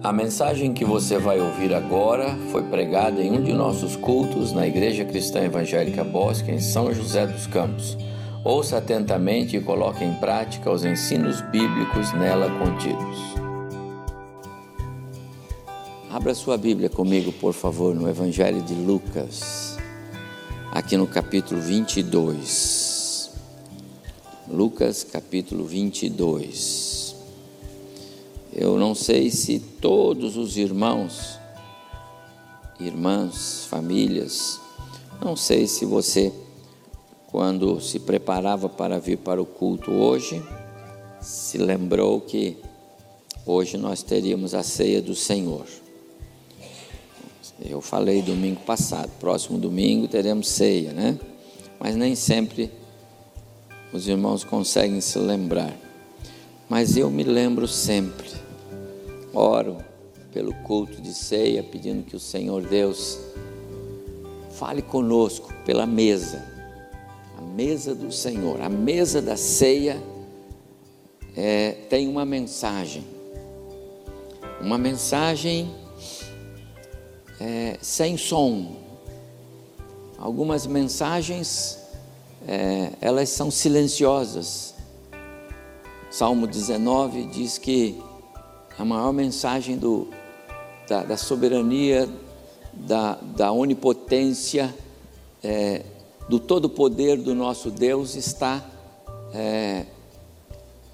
A mensagem que você vai ouvir agora foi pregada em um de nossos cultos na Igreja Cristã Evangélica Bosque, em São José dos Campos. Ouça atentamente e coloque em prática os ensinos bíblicos nela contidos. Abra sua Bíblia comigo, por favor, no Evangelho de Lucas, aqui no capítulo 22. Lucas, capítulo 22. Eu não sei se todos os irmãos, irmãs, famílias, não sei se você, quando se preparava para vir para o culto hoje, se lembrou que hoje nós teríamos a ceia do Senhor. Eu falei domingo passado, próximo domingo teremos ceia, né? Mas nem sempre os irmãos conseguem se lembrar. Mas eu me lembro sempre oro pelo culto de ceia, pedindo que o Senhor Deus fale conosco pela mesa, a mesa do Senhor, a mesa da ceia é, tem uma mensagem, uma mensagem é, sem som. Algumas mensagens é, elas são silenciosas. Salmo 19 diz que a maior mensagem do, da, da soberania, da, da onipotência, é, do todo poder do nosso Deus está é,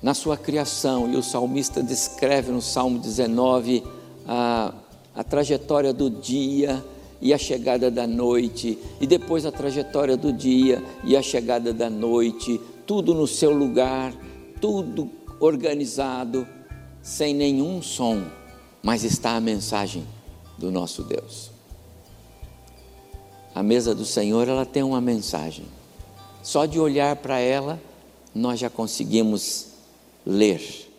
na sua criação. E o salmista descreve no Salmo 19 a, a trajetória do dia e a chegada da noite, e depois a trajetória do dia e a chegada da noite, tudo no seu lugar, tudo organizado sem nenhum som, mas está a mensagem do nosso Deus. A mesa do Senhor, ela tem uma mensagem. Só de olhar para ela, nós já conseguimos ler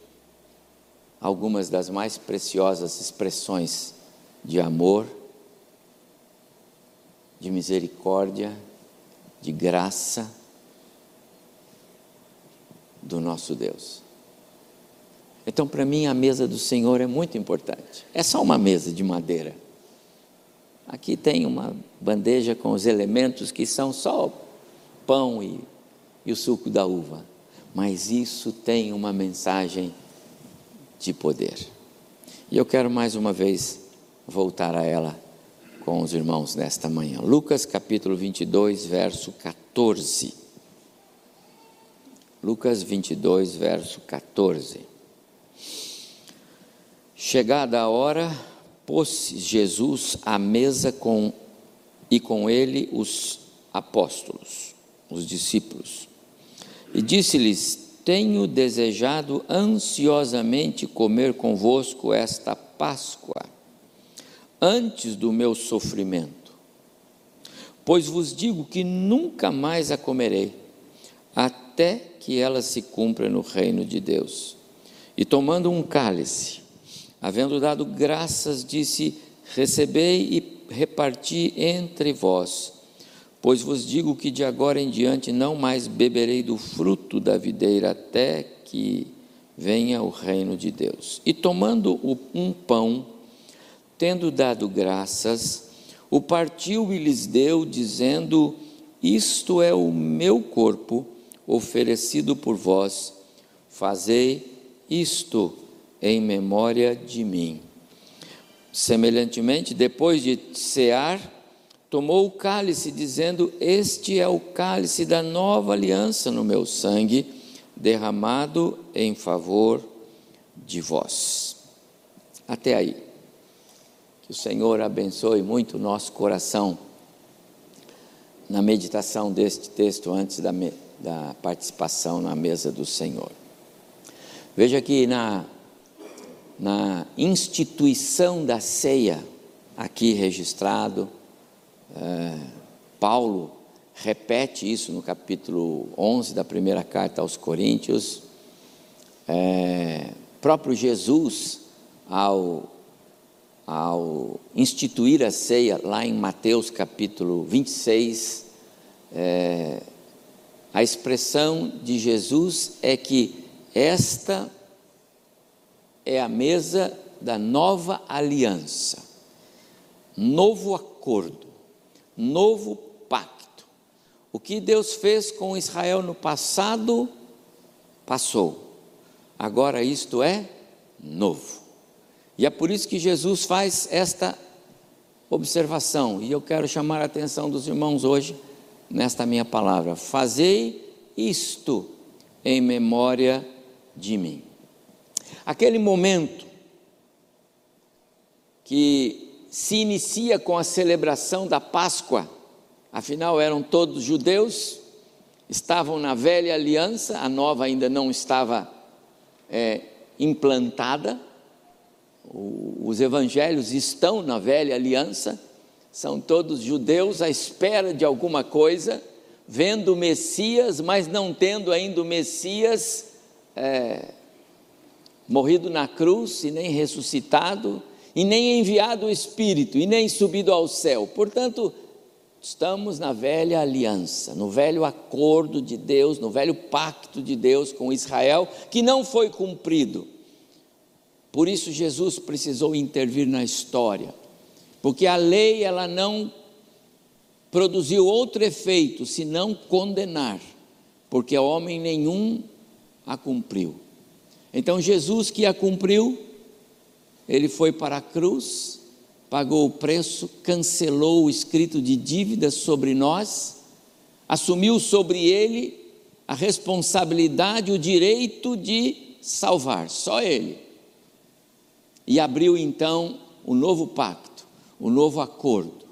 algumas das mais preciosas expressões de amor, de misericórdia, de graça do nosso Deus. Então, para mim, a mesa do Senhor é muito importante. É só uma mesa de madeira. Aqui tem uma bandeja com os elementos que são só pão e, e o suco da uva. Mas isso tem uma mensagem de poder. E eu quero mais uma vez voltar a ela com os irmãos nesta manhã. Lucas capítulo 22, verso 14. Lucas 22, verso 14. Chegada a hora, pôs Jesus à mesa com e com ele os apóstolos, os discípulos. E disse-lhes: Tenho desejado ansiosamente comer convosco esta Páscoa, antes do meu sofrimento. Pois vos digo que nunca mais a comerei, até que ela se cumpra no reino de Deus. E tomando um cálice, Havendo dado graças, disse: Recebei e reparti entre vós, pois vos digo que de agora em diante não mais beberei do fruto da videira até que venha o reino de Deus. E tomando um pão, tendo dado graças, o partiu e lhes deu, dizendo: Isto é o meu corpo oferecido por vós, fazei isto em memória de mim. Semelhantemente, depois de cear, tomou o cálice, dizendo: Este é o cálice da nova aliança no meu sangue, derramado em favor de vós. Até aí. Que o Senhor abençoe muito o nosso coração na meditação deste texto antes da, da participação na mesa do Senhor. Veja que na na instituição da ceia, aqui registrado, é, Paulo repete isso no capítulo 11 da primeira carta aos Coríntios. É, próprio Jesus, ao, ao instituir a ceia, lá em Mateus capítulo 26, é, a expressão de Jesus é que esta é a mesa da nova aliança, novo acordo, novo pacto. O que Deus fez com Israel no passado, passou. Agora isto é novo. E é por isso que Jesus faz esta observação, e eu quero chamar a atenção dos irmãos hoje nesta minha palavra: fazei isto em memória de mim. Aquele momento que se inicia com a celebração da Páscoa, afinal eram todos judeus, estavam na velha aliança, a nova ainda não estava é, implantada, os evangelhos estão na velha aliança, são todos judeus à espera de alguma coisa, vendo o Messias, mas não tendo ainda o Messias é, morrido na cruz e nem ressuscitado, e nem enviado o Espírito, e nem subido ao céu. Portanto, estamos na velha aliança, no velho acordo de Deus, no velho pacto de Deus com Israel, que não foi cumprido. Por isso Jesus precisou intervir na história, porque a lei ela não produziu outro efeito senão condenar, porque homem nenhum a cumpriu. Então Jesus que a cumpriu, ele foi para a cruz, pagou o preço, cancelou o escrito de dívidas sobre nós, assumiu sobre ele a responsabilidade, o direito de salvar, só ele. E abriu então o novo pacto, o novo acordo.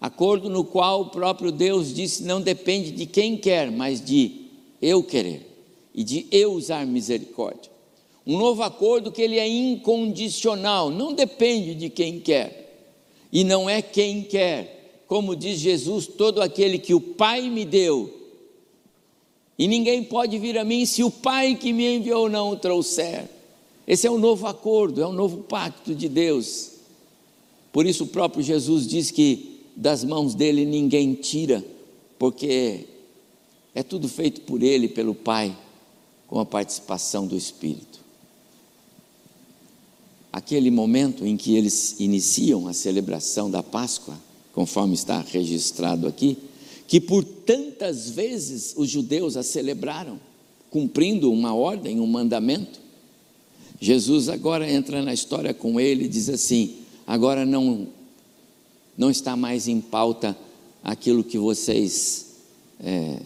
Acordo no qual o próprio Deus disse: não depende de quem quer, mas de eu querer e de eu usar misericórdia. Um novo acordo que ele é incondicional, não depende de quem quer. E não é quem quer. Como diz Jesus, todo aquele que o Pai me deu. E ninguém pode vir a mim se o Pai que me enviou não o trouxer. Esse é um novo acordo, é um novo pacto de Deus. Por isso o próprio Jesus diz que das mãos dele ninguém tira, porque é tudo feito por ele, pelo Pai com a participação do Espírito. Aquele momento em que eles iniciam a celebração da Páscoa, conforme está registrado aqui, que por tantas vezes os judeus a celebraram, cumprindo uma ordem, um mandamento. Jesus agora entra na história com ele e diz assim: agora não, não está mais em pauta aquilo que vocês é,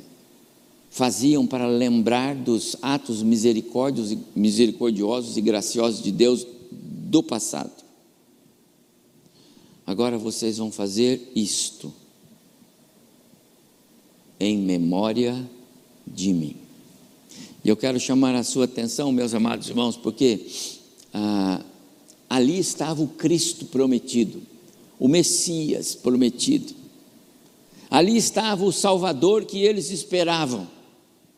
faziam para lembrar dos atos misericordiosos e graciosos de Deus do passado. Agora vocês vão fazer isto em memória de mim. E eu quero chamar a sua atenção, meus amados irmãos, porque ah, ali estava o Cristo prometido, o Messias prometido. Ali estava o Salvador que eles esperavam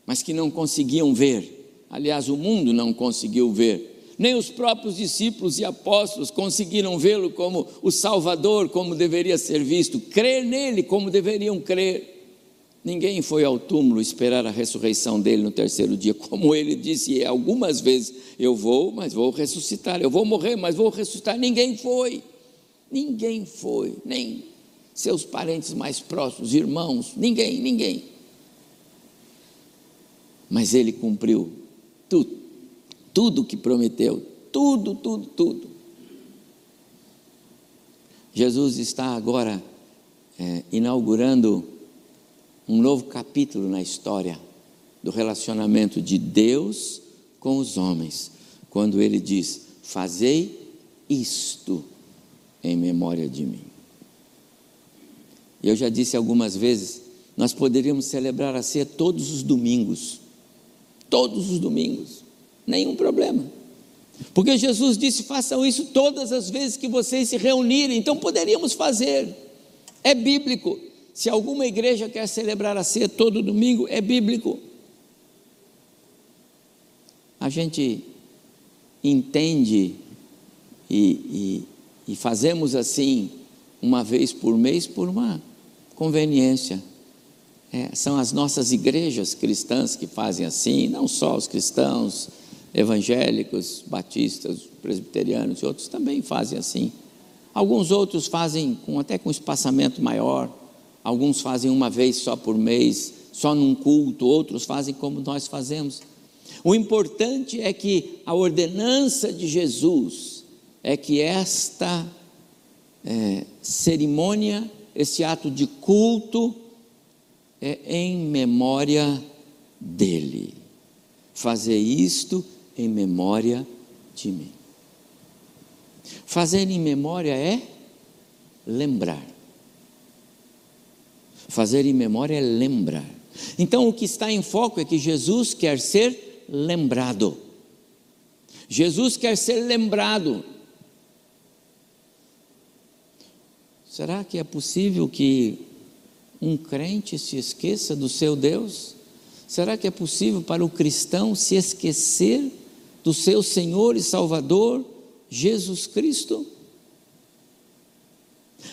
mas que não conseguiam ver. Aliás, o mundo não conseguiu ver. Nem os próprios discípulos e apóstolos conseguiram vê-lo como o Salvador, como deveria ser visto, crer nele como deveriam crer. Ninguém foi ao túmulo esperar a ressurreição dele no terceiro dia, como ele disse algumas vezes: Eu vou, mas vou ressuscitar, eu vou morrer, mas vou ressuscitar. Ninguém foi, ninguém foi, nem seus parentes mais próximos, irmãos, ninguém, ninguém mas ele cumpriu tudo, tudo que prometeu, tudo, tudo, tudo. Jesus está agora é, inaugurando um novo capítulo na história do relacionamento de Deus com os homens, quando ele diz: Fazei isto em memória de mim. Eu já disse algumas vezes, nós poderíamos celebrar a ceia todos os domingos todos os domingos, nenhum problema. Porque Jesus disse: façam isso todas as vezes que vocês se reunirem, então poderíamos fazer, é bíblico. Se alguma igreja quer celebrar a ceia todo domingo, é bíblico. A gente entende e, e, e fazemos assim, uma vez por mês, por uma conveniência. É, são as nossas igrejas cristãs que fazem assim, não só os cristãos, evangélicos, batistas, presbiterianos e outros também fazem assim. Alguns outros fazem com, até com espaçamento maior, alguns fazem uma vez só por mês, só num culto, outros fazem como nós fazemos. O importante é que a ordenança de Jesus é que esta é, cerimônia, esse ato de culto, é em memória dele. Fazer isto em memória de mim. Fazer em memória é lembrar. Fazer em memória é lembrar. Então o que está em foco é que Jesus quer ser lembrado. Jesus quer ser lembrado. Será que é possível que um crente se esqueça do seu Deus? Será que é possível para o cristão se esquecer do seu Senhor e Salvador, Jesus Cristo?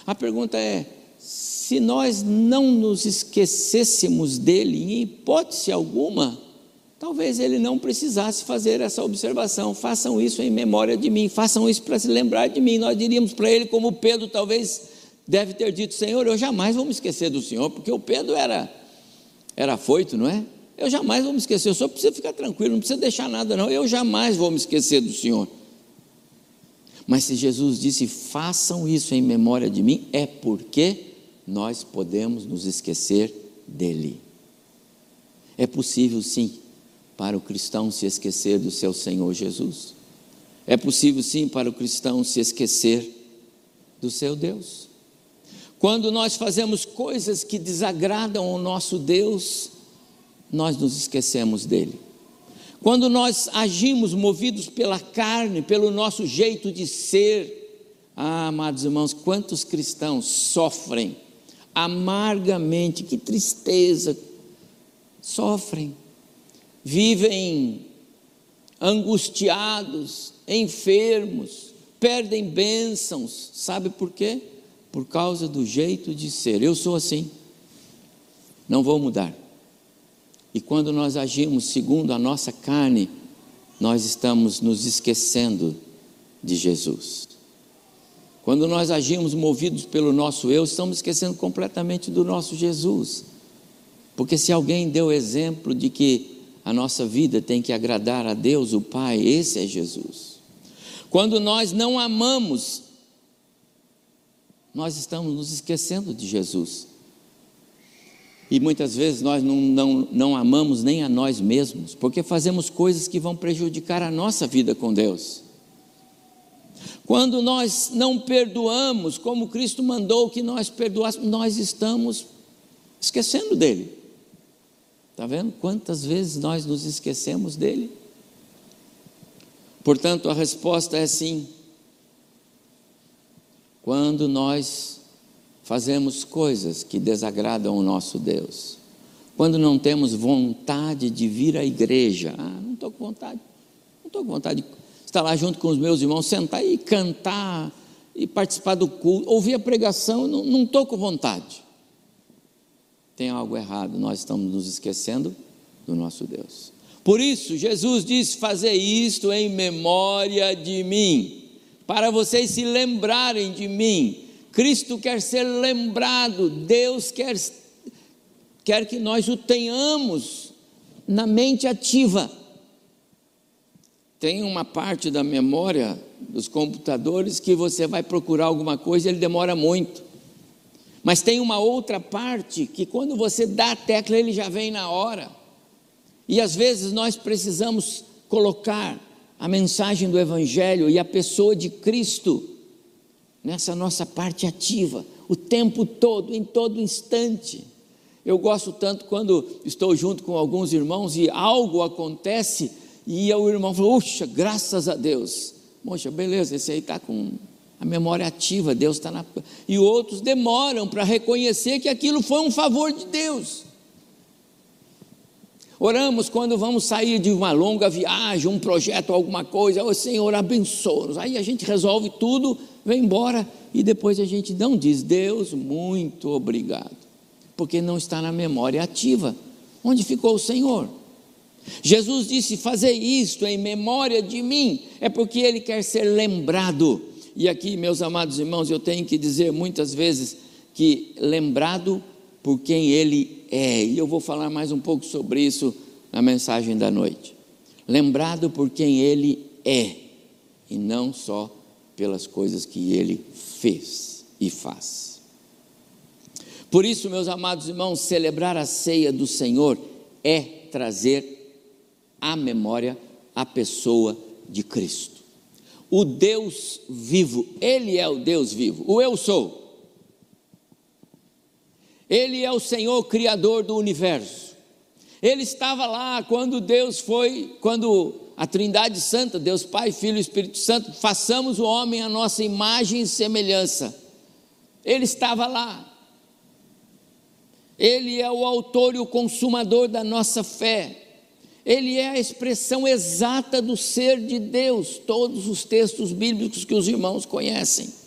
A pergunta é: se nós não nos esquecêssemos dele, em hipótese alguma, talvez ele não precisasse fazer essa observação. Façam isso em memória de mim, façam isso para se lembrar de mim. Nós diríamos para ele, como Pedro talvez deve ter dito: Senhor, eu jamais vou me esquecer do Senhor, porque o Pedro era, era foito, não é? Eu jamais vou me esquecer, o senhor precisa ficar tranquilo, não precisa deixar nada, não. Eu jamais vou me esquecer do Senhor. Mas se Jesus disse, façam isso em memória de mim, é porque nós podemos nos esquecer dele. É possível, sim, para o cristão se esquecer do seu Senhor Jesus. É possível, sim, para o cristão se esquecer do seu Deus. Quando nós fazemos coisas que desagradam ao nosso Deus, nós nos esquecemos dele. Quando nós agimos movidos pela carne, pelo nosso jeito de ser, ah, amados irmãos, quantos cristãos sofrem amargamente, que tristeza, sofrem, vivem angustiados, enfermos, perdem bênçãos, sabe por quê? Por causa do jeito de ser. Eu sou assim, não vou mudar. E quando nós agimos segundo a nossa carne, nós estamos nos esquecendo de Jesus. Quando nós agimos movidos pelo nosso eu, estamos esquecendo completamente do nosso Jesus. Porque se alguém deu exemplo de que a nossa vida tem que agradar a Deus, o Pai, esse é Jesus. Quando nós não amamos, nós estamos nos esquecendo de Jesus. E muitas vezes nós não, não, não amamos nem a nós mesmos, porque fazemos coisas que vão prejudicar a nossa vida com Deus. Quando nós não perdoamos, como Cristo mandou que nós perdoássemos, nós estamos esquecendo dele. Está vendo quantas vezes nós nos esquecemos dele? Portanto, a resposta é sim. Quando nós fazemos coisas que desagradam o nosso Deus. Quando não temos vontade de vir à igreja, ah, não estou com vontade, não estou com vontade de estar lá junto com os meus irmãos, sentar e cantar e participar do culto, ouvir a pregação, não estou com vontade. Tem algo errado, nós estamos nos esquecendo do nosso Deus. Por isso, Jesus disse: fazer isto em memória de mim, para vocês se lembrarem de mim Cristo quer ser lembrado, Deus quer, quer que nós o tenhamos na mente ativa. Tem uma parte da memória dos computadores que você vai procurar alguma coisa, ele demora muito. Mas tem uma outra parte que quando você dá a tecla, ele já vem na hora. E às vezes nós precisamos colocar a mensagem do Evangelho e a pessoa de Cristo nessa nossa parte ativa, o tempo todo, em todo instante. Eu gosto tanto quando estou junto com alguns irmãos e algo acontece e o irmão fala: Puxa, graças a Deus. Poxa, beleza, esse aí está com a memória ativa, Deus está na. E outros demoram para reconhecer que aquilo foi um favor de Deus. Oramos quando vamos sair de uma longa viagem, um projeto, alguma coisa, o Senhor abençoa-nos. Aí a gente resolve tudo, vem embora e depois a gente não diz, Deus, muito obrigado, porque não está na memória ativa. Onde ficou o Senhor? Jesus disse: Fazer isto em memória de mim, é porque ele quer ser lembrado. E aqui, meus amados irmãos, eu tenho que dizer muitas vezes que lembrado por quem ele é, e eu vou falar mais um pouco sobre isso na mensagem da noite. Lembrado por quem ele é, e não só pelas coisas que ele fez e faz. Por isso, meus amados irmãos, celebrar a ceia do Senhor é trazer à memória a pessoa de Cristo. O Deus vivo, Ele é o Deus vivo, o eu sou. Ele é o Senhor Criador do universo. Ele estava lá quando Deus foi, quando a Trindade Santa, Deus Pai, Filho e Espírito Santo, façamos o homem a nossa imagem e semelhança. Ele estava lá. Ele é o autor e o consumador da nossa fé. Ele é a expressão exata do ser de Deus, todos os textos bíblicos que os irmãos conhecem.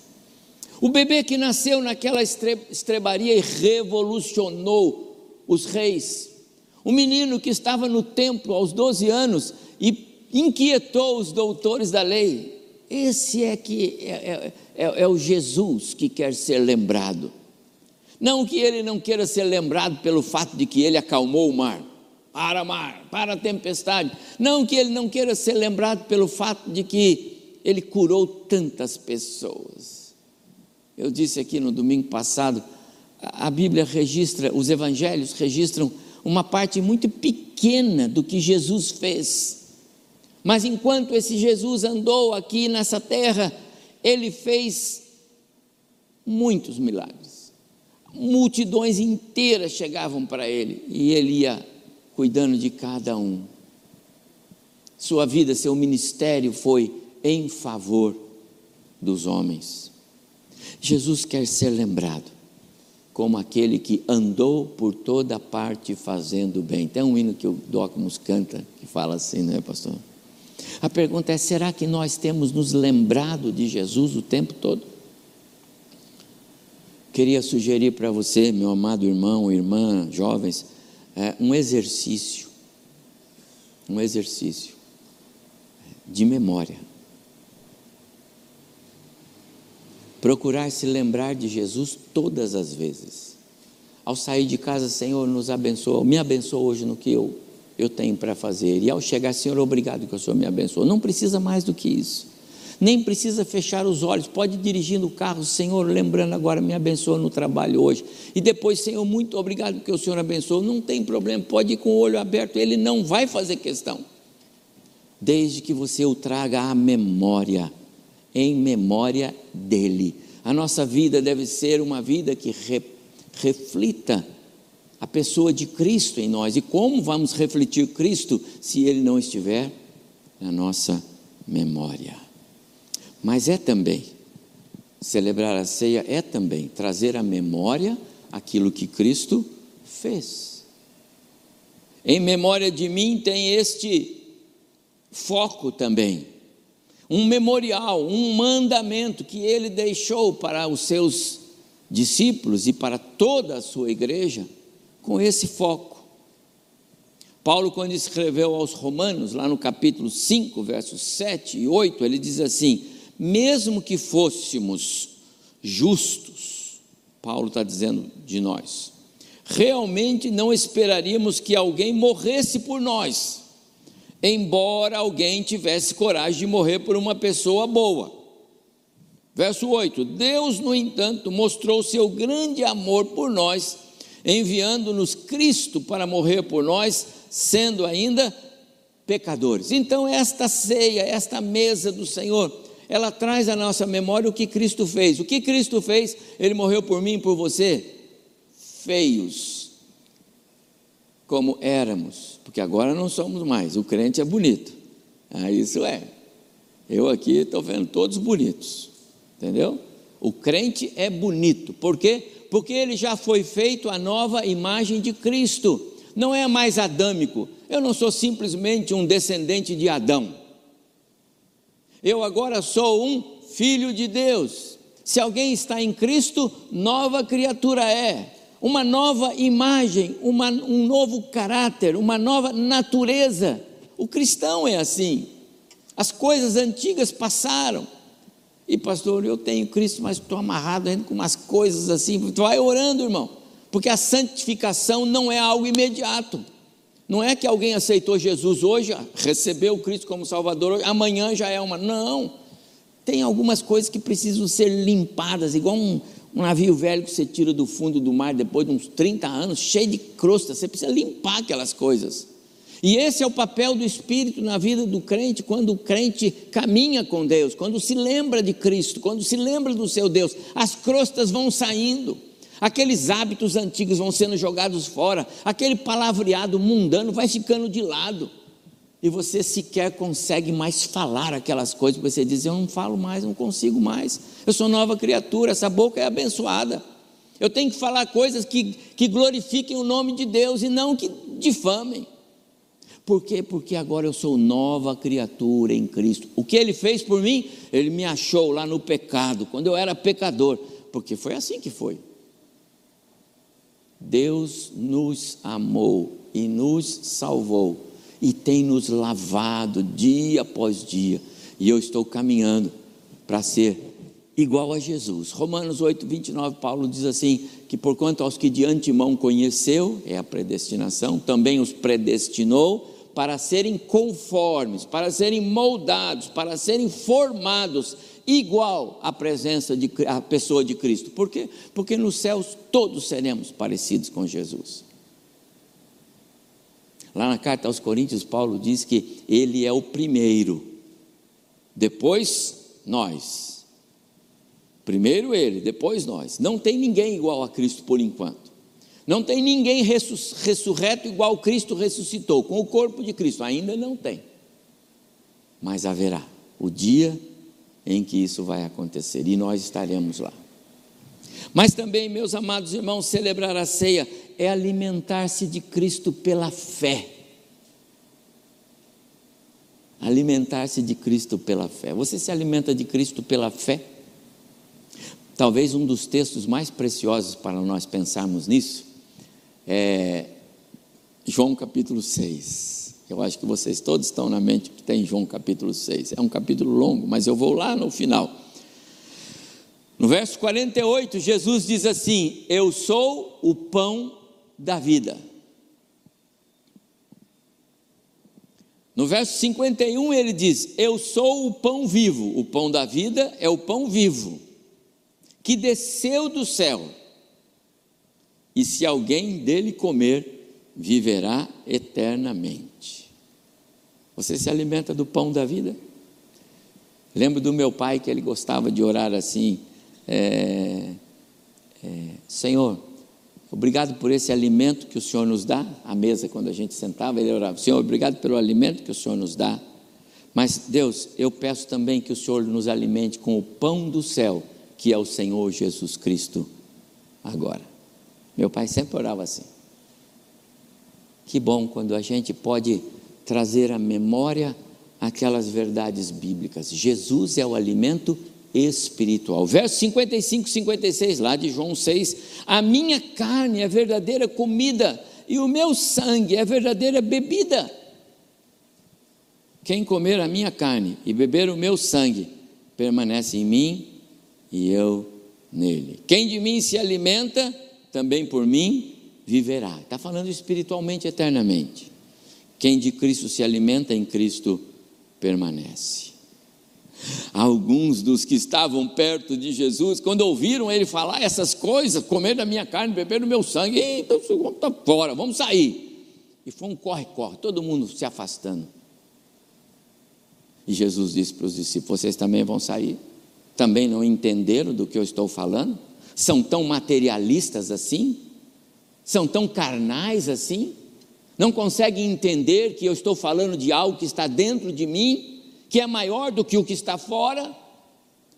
O bebê que nasceu naquela estrebaria e revolucionou os reis. O menino que estava no templo aos 12 anos e inquietou os doutores da lei. Esse é que é, é, é, é o Jesus que quer ser lembrado. Não que ele não queira ser lembrado pelo fato de que ele acalmou o mar para mar, para a tempestade. Não que ele não queira ser lembrado pelo fato de que ele curou tantas pessoas. Eu disse aqui no domingo passado, a Bíblia registra, os evangelhos registram uma parte muito pequena do que Jesus fez. Mas enquanto esse Jesus andou aqui nessa terra, ele fez muitos milagres. Multidões inteiras chegavam para ele e ele ia cuidando de cada um. Sua vida, seu ministério foi em favor dos homens. Jesus quer ser lembrado como aquele que andou por toda parte fazendo bem. Tem um hino que o Docmus canta que fala assim, não é, pastor? A pergunta é: será que nós temos nos lembrado de Jesus o tempo todo? Queria sugerir para você, meu amado irmão, irmã, jovens, é, um exercício, um exercício de memória. Procurar se lembrar de Jesus todas as vezes. Ao sair de casa, Senhor, nos abençoa, me abençoa hoje no que eu, eu tenho para fazer. E ao chegar, Senhor, obrigado que o Senhor me abençoou. Não precisa mais do que isso nem precisa fechar os olhos, pode ir dirigindo o carro, Senhor, lembrando agora, me abençoa no trabalho hoje. E depois, Senhor, muito obrigado que o Senhor abençoou. Não tem problema, pode ir com o olho aberto, ele não vai fazer questão. Desde que você o traga à memória, em memória dele. A nossa vida deve ser uma vida que re, reflita a pessoa de Cristo em nós. E como vamos refletir Cristo se ele não estiver na nossa memória? Mas é também, celebrar a ceia é também trazer à memória aquilo que Cristo fez. Em memória de mim tem este foco também, um memorial, um mandamento que ele deixou para os seus discípulos e para toda a sua igreja, com esse foco. Paulo, quando escreveu aos Romanos, lá no capítulo 5, versos 7 e 8, ele diz assim: mesmo que fôssemos justos, Paulo está dizendo de nós, realmente não esperaríamos que alguém morresse por nós, embora alguém tivesse coragem de morrer por uma pessoa boa. Verso 8: Deus, no entanto, mostrou seu grande amor por nós, enviando-nos Cristo para morrer por nós, sendo ainda pecadores. Então, esta ceia, esta mesa do Senhor, ela traz à nossa memória o que Cristo fez. O que Cristo fez? Ele morreu por mim e por você, feios, como éramos, porque agora não somos mais. O crente é bonito, ah, isso é. Eu aqui estou vendo todos bonitos, entendeu? O crente é bonito, por quê? Porque ele já foi feito a nova imagem de Cristo, não é mais adâmico. Eu não sou simplesmente um descendente de Adão eu agora sou um filho de Deus. Se alguém está em Cristo, nova criatura é. Uma nova imagem, uma, um novo caráter, uma nova natureza. O cristão é assim. As coisas antigas passaram. E pastor, eu tenho Cristo, mas estou amarrado ainda com umas coisas assim. Vai orando, irmão, porque a santificação não é algo imediato. Não é que alguém aceitou Jesus hoje, recebeu Cristo como Salvador, amanhã já é uma. Não. Tem algumas coisas que precisam ser limpadas, igual um, um navio velho que você tira do fundo do mar depois de uns 30 anos, cheio de crosta. Você precisa limpar aquelas coisas. E esse é o papel do Espírito na vida do crente, quando o crente caminha com Deus, quando se lembra de Cristo, quando se lembra do seu Deus, as crostas vão saindo aqueles hábitos antigos vão sendo jogados fora, aquele palavreado mundano vai ficando de lado, e você sequer consegue mais falar aquelas coisas, você diz: Eu não falo mais, não consigo mais, eu sou nova criatura, essa boca é abençoada. Eu tenho que falar coisas que, que glorifiquem o nome de Deus e não que difamem. Por quê? Porque agora eu sou nova criatura em Cristo. O que ele fez por mim? Ele me achou lá no pecado, quando eu era pecador, porque foi assim que foi. Deus nos amou e nos salvou e tem nos lavado dia após dia. E eu estou caminhando para ser igual a Jesus. Romanos 8, 29, Paulo diz assim: que porquanto aos que de antemão conheceu, é a predestinação, também os predestinou para serem conformes, para serem moldados, para serem formados igual à presença de a pessoa de Cristo. Por quê? Porque nos céus todos seremos parecidos com Jesus. Lá na carta aos Coríntios, Paulo diz que ele é o primeiro, depois nós. Primeiro ele, depois nós. Não tem ninguém igual a Cristo por enquanto. Não tem ninguém ressurreto igual Cristo ressuscitou, com o corpo de Cristo. Ainda não tem. Mas haverá o dia em que isso vai acontecer e nós estaremos lá. Mas também, meus amados irmãos, celebrar a ceia é alimentar-se de Cristo pela fé. Alimentar-se de Cristo pela fé. Você se alimenta de Cristo pela fé? Talvez um dos textos mais preciosos para nós pensarmos nisso é João capítulo 6. Eu acho que vocês todos estão na mente que tem João capítulo 6. É um capítulo longo, mas eu vou lá no final. No verso 48, Jesus diz assim: Eu sou o pão da vida. No verso 51 ele diz: Eu sou o pão vivo. O pão da vida é o pão vivo, que desceu do céu. E se alguém dele comer, viverá eternamente. Você se alimenta do pão da vida? Lembro do meu pai que ele gostava de orar assim: é, é, Senhor, obrigado por esse alimento que o Senhor nos dá. À mesa, quando a gente sentava, ele orava: Senhor, obrigado pelo alimento que o Senhor nos dá. Mas, Deus, eu peço também que o Senhor nos alimente com o pão do céu, que é o Senhor Jesus Cristo, agora. Meu pai sempre orava assim. Que bom quando a gente pode trazer à memória aquelas verdades bíblicas. Jesus é o alimento espiritual. Verso 55, 56, lá de João 6: A minha carne é verdadeira comida e o meu sangue é verdadeira bebida. Quem comer a minha carne e beber o meu sangue permanece em mim e eu nele. Quem de mim se alimenta, também por mim viverá. Está falando espiritualmente eternamente. Quem de Cristo se alimenta em Cristo permanece. Alguns dos que estavam perto de Jesus, quando ouviram ele falar essas coisas, comer da minha carne, beber do meu sangue, então está fora, vamos sair. E foi um corre-corre, todo mundo se afastando. E Jesus disse para os discípulos: Vocês também vão sair? Também não entenderam do que eu estou falando? São tão materialistas assim? São tão carnais assim? não conseguem entender que eu estou falando de algo que está dentro de mim, que é maior do que o que está fora,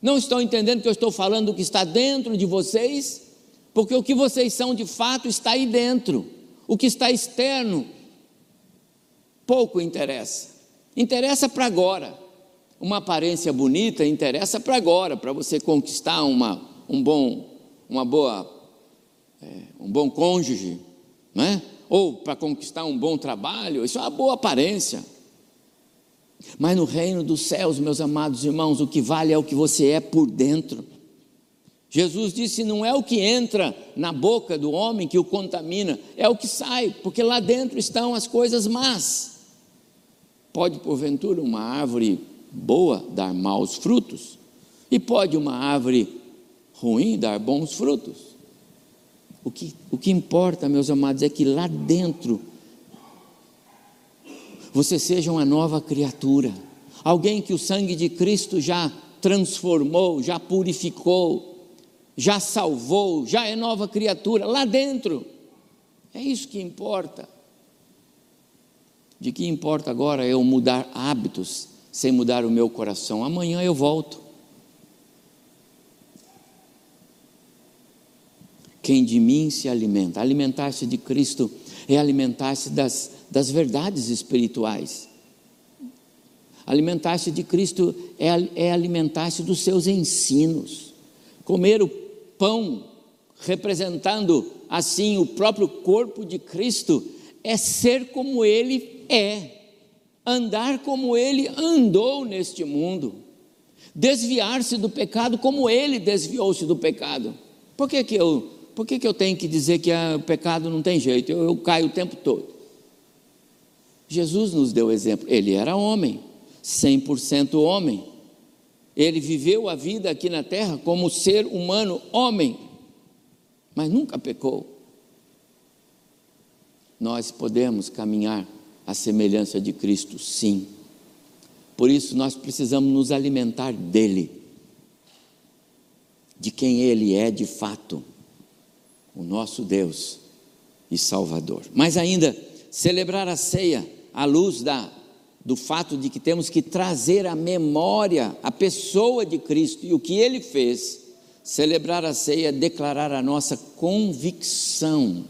não estão entendendo que eu estou falando do que está dentro de vocês, porque o que vocês são de fato está aí dentro, o que está externo pouco interessa, interessa para agora. Uma aparência bonita interessa para agora, para você conquistar uma, um bom, uma boa é, um bom cônjuge, não é? ou para conquistar um bom trabalho, isso é uma boa aparência. Mas no reino dos céus, meus amados irmãos, o que vale é o que você é por dentro. Jesus disse: não é o que entra na boca do homem que o contamina, é o que sai, porque lá dentro estão as coisas más. Pode, porventura, uma árvore boa dar maus frutos, e pode uma árvore ruim dar bons frutos. O que, o que importa, meus amados, é que lá dentro você seja uma nova criatura, alguém que o sangue de Cristo já transformou, já purificou, já salvou, já é nova criatura lá dentro. É isso que importa. De que importa agora eu mudar hábitos sem mudar o meu coração? Amanhã eu volto. Quem de mim se alimenta, alimentar-se de Cristo é alimentar-se das, das verdades espirituais. Alimentar-se de Cristo é, é alimentar-se dos seus ensinos. Comer o pão, representando assim o próprio corpo de Cristo, é ser como Ele é, andar como Ele andou neste mundo, desviar-se do pecado como Ele desviou-se do pecado. Por que, que eu por que, que eu tenho que dizer que o pecado não tem jeito? Eu, eu caio o tempo todo. Jesus nos deu exemplo. Ele era homem, 100% homem. Ele viveu a vida aqui na terra como ser humano, homem, mas nunca pecou. Nós podemos caminhar à semelhança de Cristo, sim. Por isso nós precisamos nos alimentar dele, de quem ele é de fato o nosso Deus e Salvador. Mas ainda, celebrar a ceia à luz da, do fato de que temos que trazer à memória a pessoa de Cristo e o que ele fez, celebrar a ceia declarar a nossa convicção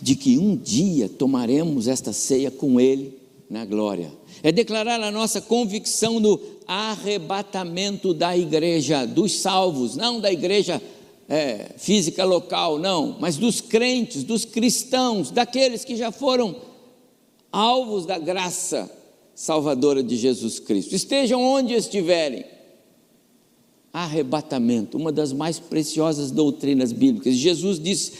de que um dia tomaremos esta ceia com ele na glória. É declarar a nossa convicção no arrebatamento da igreja, dos salvos, não da igreja é, física local, não, mas dos crentes, dos cristãos, daqueles que já foram alvos da graça salvadora de Jesus Cristo. Estejam onde estiverem. Arrebatamento, uma das mais preciosas doutrinas bíblicas. Jesus disse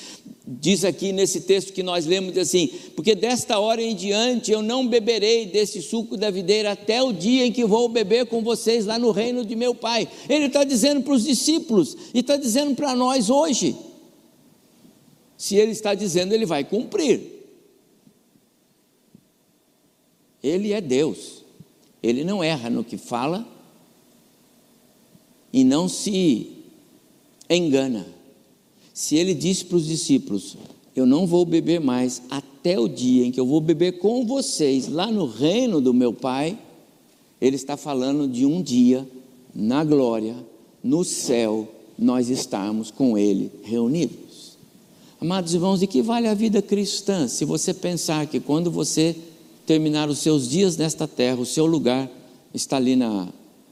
diz aqui nesse texto que nós lemos assim: porque desta hora em diante eu não beberei desse suco da videira até o dia em que vou beber com vocês lá no reino de meu Pai. Ele está dizendo para os discípulos e está dizendo para nós hoje. Se ele está dizendo, ele vai cumprir. Ele é Deus, ele não erra no que fala e não se engana. Se ele disse para os discípulos: Eu não vou beber mais até o dia em que eu vou beber com vocês lá no reino do meu Pai, ele está falando de um dia na glória, no céu, nós estarmos com ele reunidos. Amados irmãos, de que vale a vida cristã se você pensar que quando você terminar os seus dias nesta terra, o seu lugar está ali na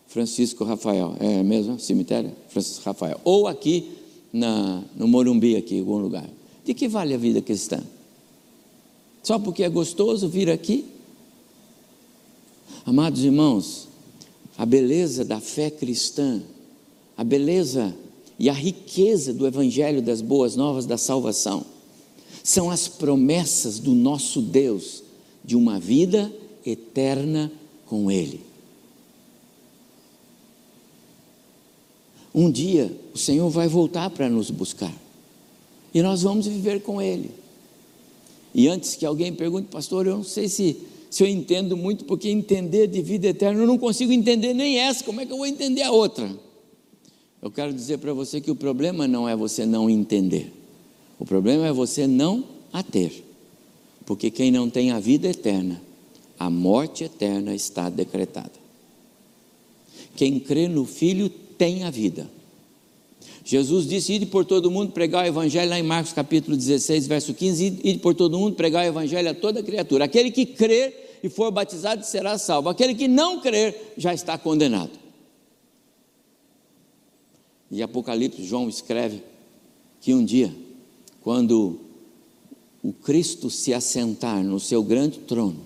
Francisco Rafael, é mesmo? Cemitério? Francisco Rafael. Ou aqui na, no Morumbi, aqui, em algum lugar. De que vale a vida cristã? Só porque é gostoso vir aqui? Amados irmãos, a beleza da fé cristã, a beleza e a riqueza do Evangelho das Boas Novas da salvação, são as promessas do nosso Deus de uma vida eterna com Ele. Um dia o Senhor vai voltar para nos buscar e nós vamos viver com Ele. E antes que alguém pergunte, pastor, eu não sei se, se eu entendo muito, porque entender de vida eterna eu não consigo entender nem essa, como é que eu vou entender a outra? Eu quero dizer para você que o problema não é você não entender, o problema é você não a ter, porque quem não tem a vida eterna, a morte eterna está decretada. Quem crê no Filho tem a vida. Jesus disse: Ide por todo mundo pregar o evangelho, lá em Marcos capítulo 16, verso 15: Ide por todo mundo pregar o evangelho a toda criatura. Aquele que crer e for batizado será salvo, aquele que não crer já está condenado. E Apocalipse, João escreve que um dia, quando o Cristo se assentar no seu grande trono,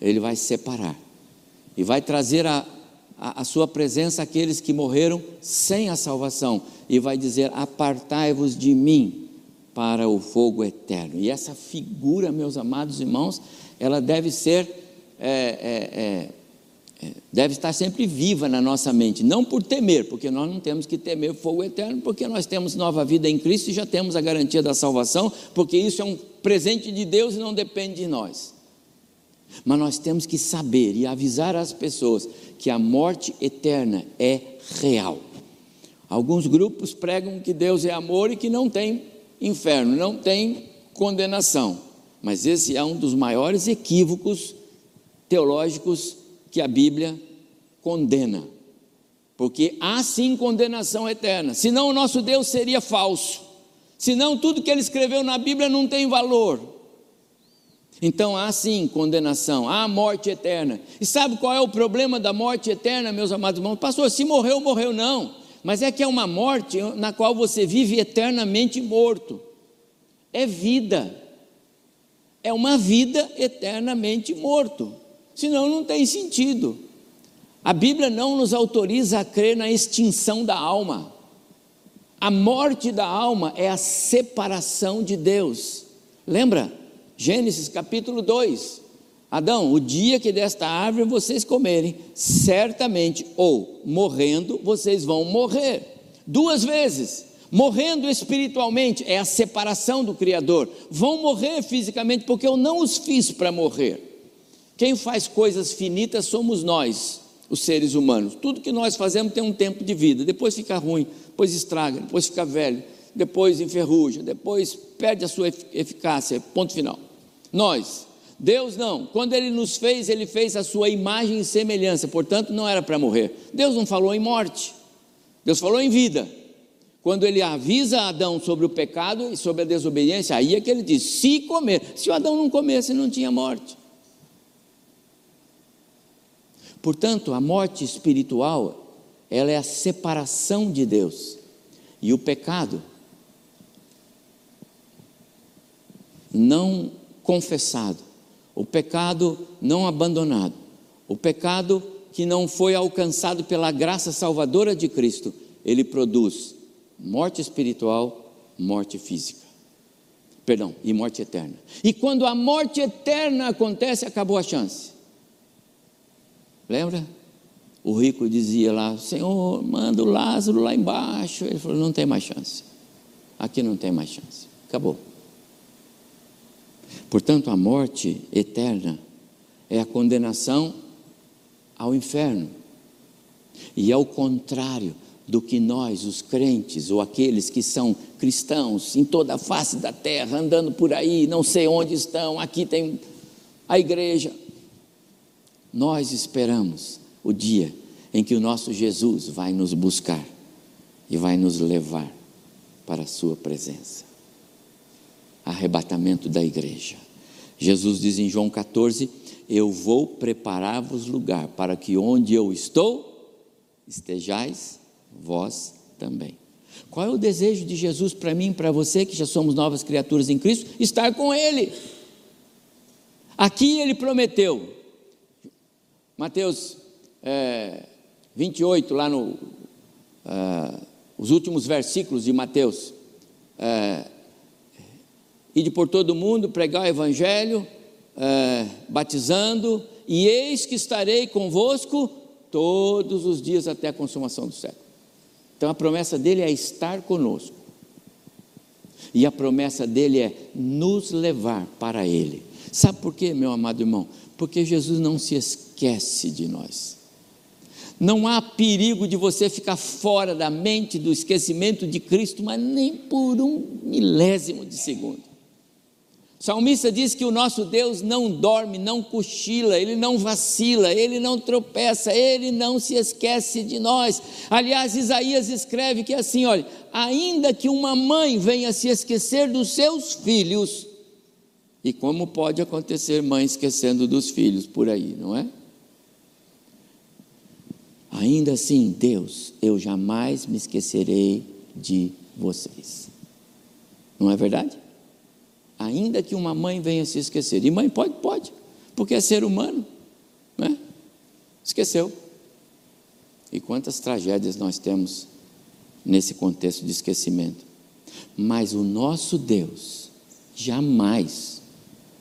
ele vai separar e vai trazer a, a, a sua presença àqueles que morreram sem a salvação e vai dizer: Apartai-vos de mim para o fogo eterno. E essa figura, meus amados irmãos, ela deve ser. É, é, é, deve estar sempre viva na nossa mente, não por temer, porque nós não temos que temer o fogo eterno, porque nós temos nova vida em Cristo e já temos a garantia da salvação, porque isso é um presente de Deus e não depende de nós. Mas nós temos que saber e avisar as pessoas que a morte eterna é real. Alguns grupos pregam que Deus é amor e que não tem inferno, não tem condenação. Mas esse é um dos maiores equívocos teológicos que a Bíblia condena. Porque há sim condenação eterna, senão o nosso Deus seria falso, senão tudo que ele escreveu na Bíblia não tem valor. Então há sim condenação, há morte eterna. E sabe qual é o problema da morte eterna, meus amados irmãos? Pastor, se morreu, morreu, não. Mas é que é uma morte na qual você vive eternamente morto. É vida. É uma vida eternamente morto senão não tem sentido. A Bíblia não nos autoriza a crer na extinção da alma. A morte da alma é a separação de Deus. Lembra? Gênesis capítulo 2. Adão, o dia que desta árvore vocês comerem, certamente, ou morrendo, vocês vão morrer. Duas vezes. Morrendo espiritualmente é a separação do Criador. Vão morrer fisicamente, porque eu não os fiz para morrer. Quem faz coisas finitas somos nós, os seres humanos. Tudo que nós fazemos tem um tempo de vida, depois fica ruim, depois estraga, depois fica velho, depois enferruja, depois perde a sua eficácia, ponto final. Nós, Deus não, quando Ele nos fez, Ele fez a sua imagem e semelhança, portanto não era para morrer. Deus não falou em morte, Deus falou em vida. Quando ele avisa Adão sobre o pecado e sobre a desobediência, aí é que ele diz: se comer. Se o Adão não comesse, não tinha morte. Portanto, a morte espiritual, ela é a separação de Deus. E o pecado não confessado, o pecado não abandonado, o pecado que não foi alcançado pela graça salvadora de Cristo, ele produz morte espiritual, morte física. Perdão, e morte eterna. E quando a morte eterna acontece, acabou a chance. Lembra? O rico dizia lá: Senhor, manda o Lázaro lá embaixo. Ele falou: Não tem mais chance. Aqui não tem mais chance. Acabou. Portanto, a morte eterna é a condenação ao inferno. E é o contrário do que nós, os crentes, ou aqueles que são cristãos em toda a face da terra, andando por aí, não sei onde estão, aqui tem a igreja, nós esperamos o dia em que o nosso Jesus vai nos buscar e vai nos levar para a Sua presença. Arrebatamento da igreja. Jesus diz em João 14: Eu vou preparar-vos lugar para que onde eu estou, estejais vós também. Qual é o desejo de Jesus para mim e para você, que já somos novas criaturas em Cristo? Estar com Ele. Aqui Ele prometeu: Mateus é, 28, lá no. É, os últimos versículos de Mateus. É, Ide por todo mundo, pregar o Evangelho, é, batizando, e eis que estarei convosco todos os dias até a consumação do século. Então a promessa dele é estar conosco. E a promessa dele é nos levar para ele. Sabe por quê, meu amado irmão? Porque Jesus não se esquece de nós. Não há perigo de você ficar fora da mente do esquecimento de Cristo, mas nem por um milésimo de segundo. O salmista diz que o nosso Deus não dorme, não cochila, ele não vacila, ele não tropeça, ele não se esquece de nós. Aliás, Isaías escreve que assim, olha, ainda que uma mãe venha se esquecer dos seus filhos, e como pode acontecer mãe esquecendo dos filhos por aí, não é? Ainda assim, Deus, eu jamais me esquecerei de vocês. Não é verdade? Ainda que uma mãe venha se esquecer. E mãe pode, pode, porque é ser humano, né? Esqueceu. E quantas tragédias nós temos nesse contexto de esquecimento. Mas o nosso Deus, jamais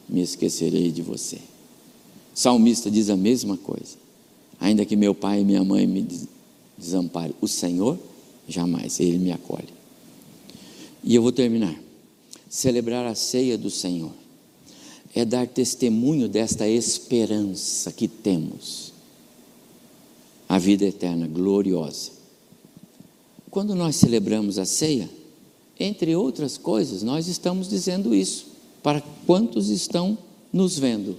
me esquecerei de você. O salmista diz a mesma coisa. Ainda que meu pai e minha mãe me desamparem, o Senhor jamais, Ele me acolhe. E eu vou terminar. Celebrar a ceia do Senhor é dar testemunho desta esperança que temos, a vida eterna, gloriosa. Quando nós celebramos a ceia, entre outras coisas, nós estamos dizendo isso para quantos estão nos vendo.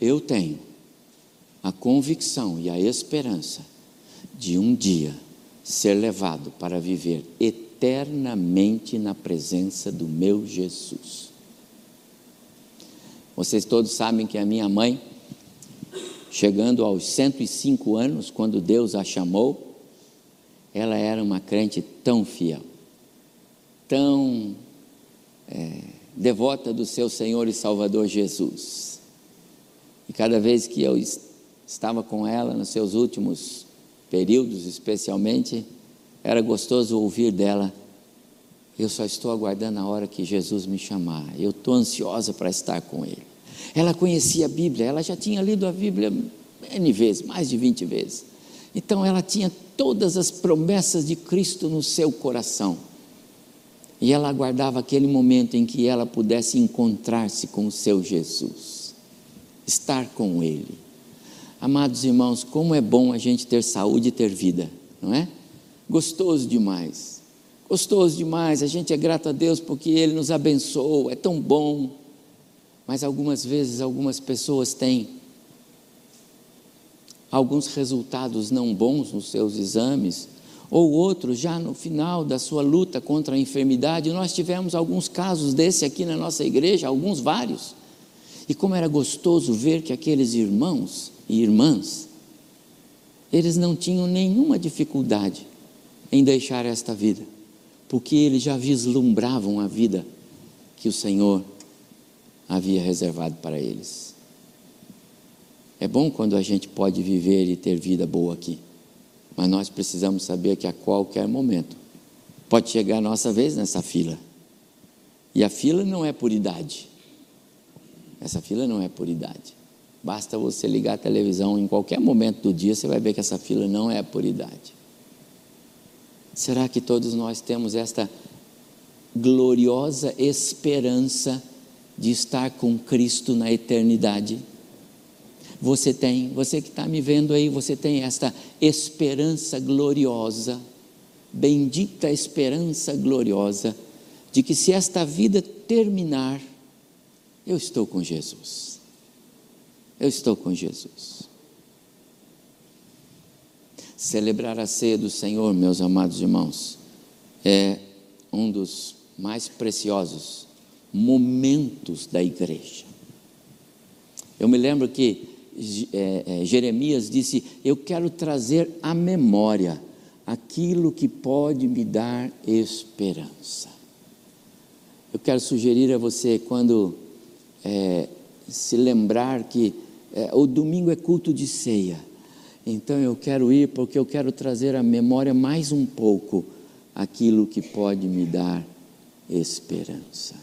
Eu tenho a convicção e a esperança de um dia ser levado para viver eternamente na presença do meu Jesus. Vocês todos sabem que a minha mãe, chegando aos 105 anos, quando Deus a chamou, ela era uma crente tão fiel, tão é, devota do seu Senhor e Salvador Jesus. E cada vez que eu estava com ela nos seus últimos períodos, especialmente, era gostoso ouvir dela. Eu só estou aguardando a hora que Jesus me chamar. Eu estou ansiosa para estar com Ele. Ela conhecia a Bíblia, ela já tinha lido a Bíblia N vezes, mais de 20 vezes. Então ela tinha todas as promessas de Cristo no seu coração. E ela aguardava aquele momento em que ela pudesse encontrar-se com o seu Jesus, estar com Ele. Amados irmãos, como é bom a gente ter saúde e ter vida, não é? Gostoso demais. Gostoso demais. A gente é grato a Deus porque Ele nos abençoou, é tão bom. Mas algumas vezes algumas pessoas têm alguns resultados não bons nos seus exames, ou outros já no final da sua luta contra a enfermidade. Nós tivemos alguns casos desse aqui na nossa igreja, alguns vários. E como era gostoso ver que aqueles irmãos e irmãs, eles não tinham nenhuma dificuldade em deixar esta vida, porque eles já vislumbravam a vida que o Senhor havia reservado para eles. É bom quando a gente pode viver e ter vida boa aqui. Mas nós precisamos saber que a qualquer momento pode chegar a nossa vez nessa fila. E a fila não é por idade. Essa fila não é por idade. Basta você ligar a televisão em qualquer momento do dia, você vai ver que essa fila não é por idade. Será que todos nós temos esta gloriosa esperança de estar com Cristo na eternidade? você tem, você que está me vendo aí, você tem esta esperança gloriosa, bendita esperança gloriosa, de que se esta vida terminar, eu estou com Jesus. Eu estou com Jesus. Celebrar a ceia do Senhor, meus amados irmãos, é um dos mais preciosos momentos da igreja. Eu me lembro que é, é, Jeremias disse: Eu quero trazer à memória aquilo que pode me dar esperança. Eu quero sugerir a você, quando é, se lembrar que é, o domingo é culto de ceia, então eu quero ir porque eu quero trazer à memória mais um pouco aquilo que pode me dar esperança.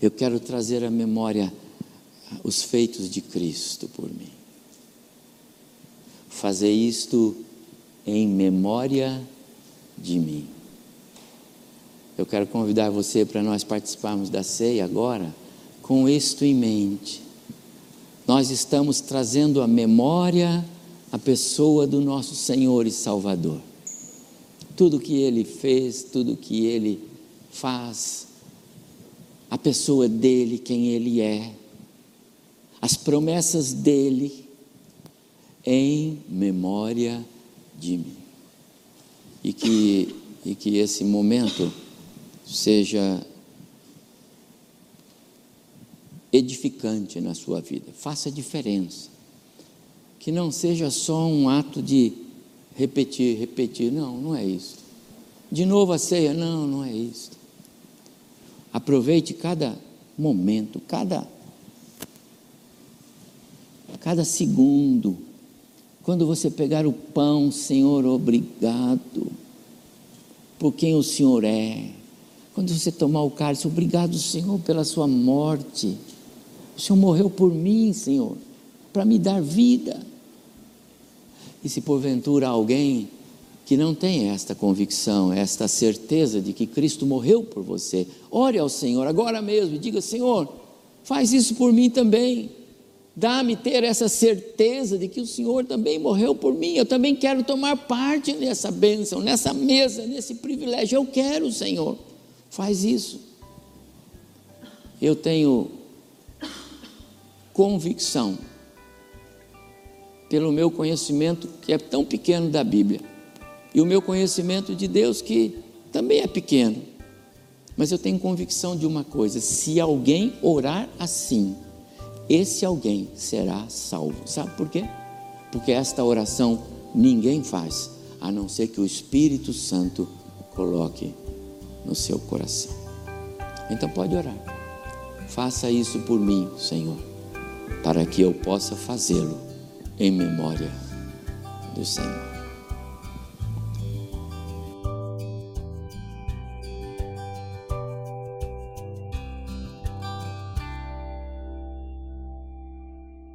Eu quero trazer à memória os feitos de Cristo por mim. Fazer isto em memória de mim. Eu quero convidar você para nós participarmos da ceia agora com isto em mente. Nós estamos trazendo à memória a pessoa do nosso Senhor e Salvador. Tudo que ele fez, tudo que ele faz, a pessoa dele, quem ele é as promessas dele em memória de mim. E que, e que esse momento seja edificante na sua vida, faça diferença. Que não seja só um ato de repetir, repetir, não, não é isso. De novo a ceia, não, não é isso. Aproveite cada momento, cada cada segundo. Quando você pegar o pão, Senhor, obrigado por quem o Senhor é. Quando você tomar o cálice, obrigado, Senhor, pela sua morte. O Senhor morreu por mim, Senhor, para me dar vida. E se porventura alguém que não tem esta convicção, esta certeza de que Cristo morreu por você, ore ao Senhor agora mesmo e diga: Senhor, faz isso por mim também. Dá-me ter essa certeza de que o Senhor também morreu por mim. Eu também quero tomar parte nessa bênção, nessa mesa, nesse privilégio. Eu quero, Senhor. Faz isso. Eu tenho convicção, pelo meu conhecimento, que é tão pequeno da Bíblia, e o meu conhecimento de Deus, que também é pequeno, mas eu tenho convicção de uma coisa: se alguém orar assim, esse alguém será salvo. Sabe por quê? Porque esta oração ninguém faz, a não ser que o Espírito Santo coloque no seu coração. Então pode orar. Faça isso por mim, Senhor, para que eu possa fazê-lo em memória do Senhor.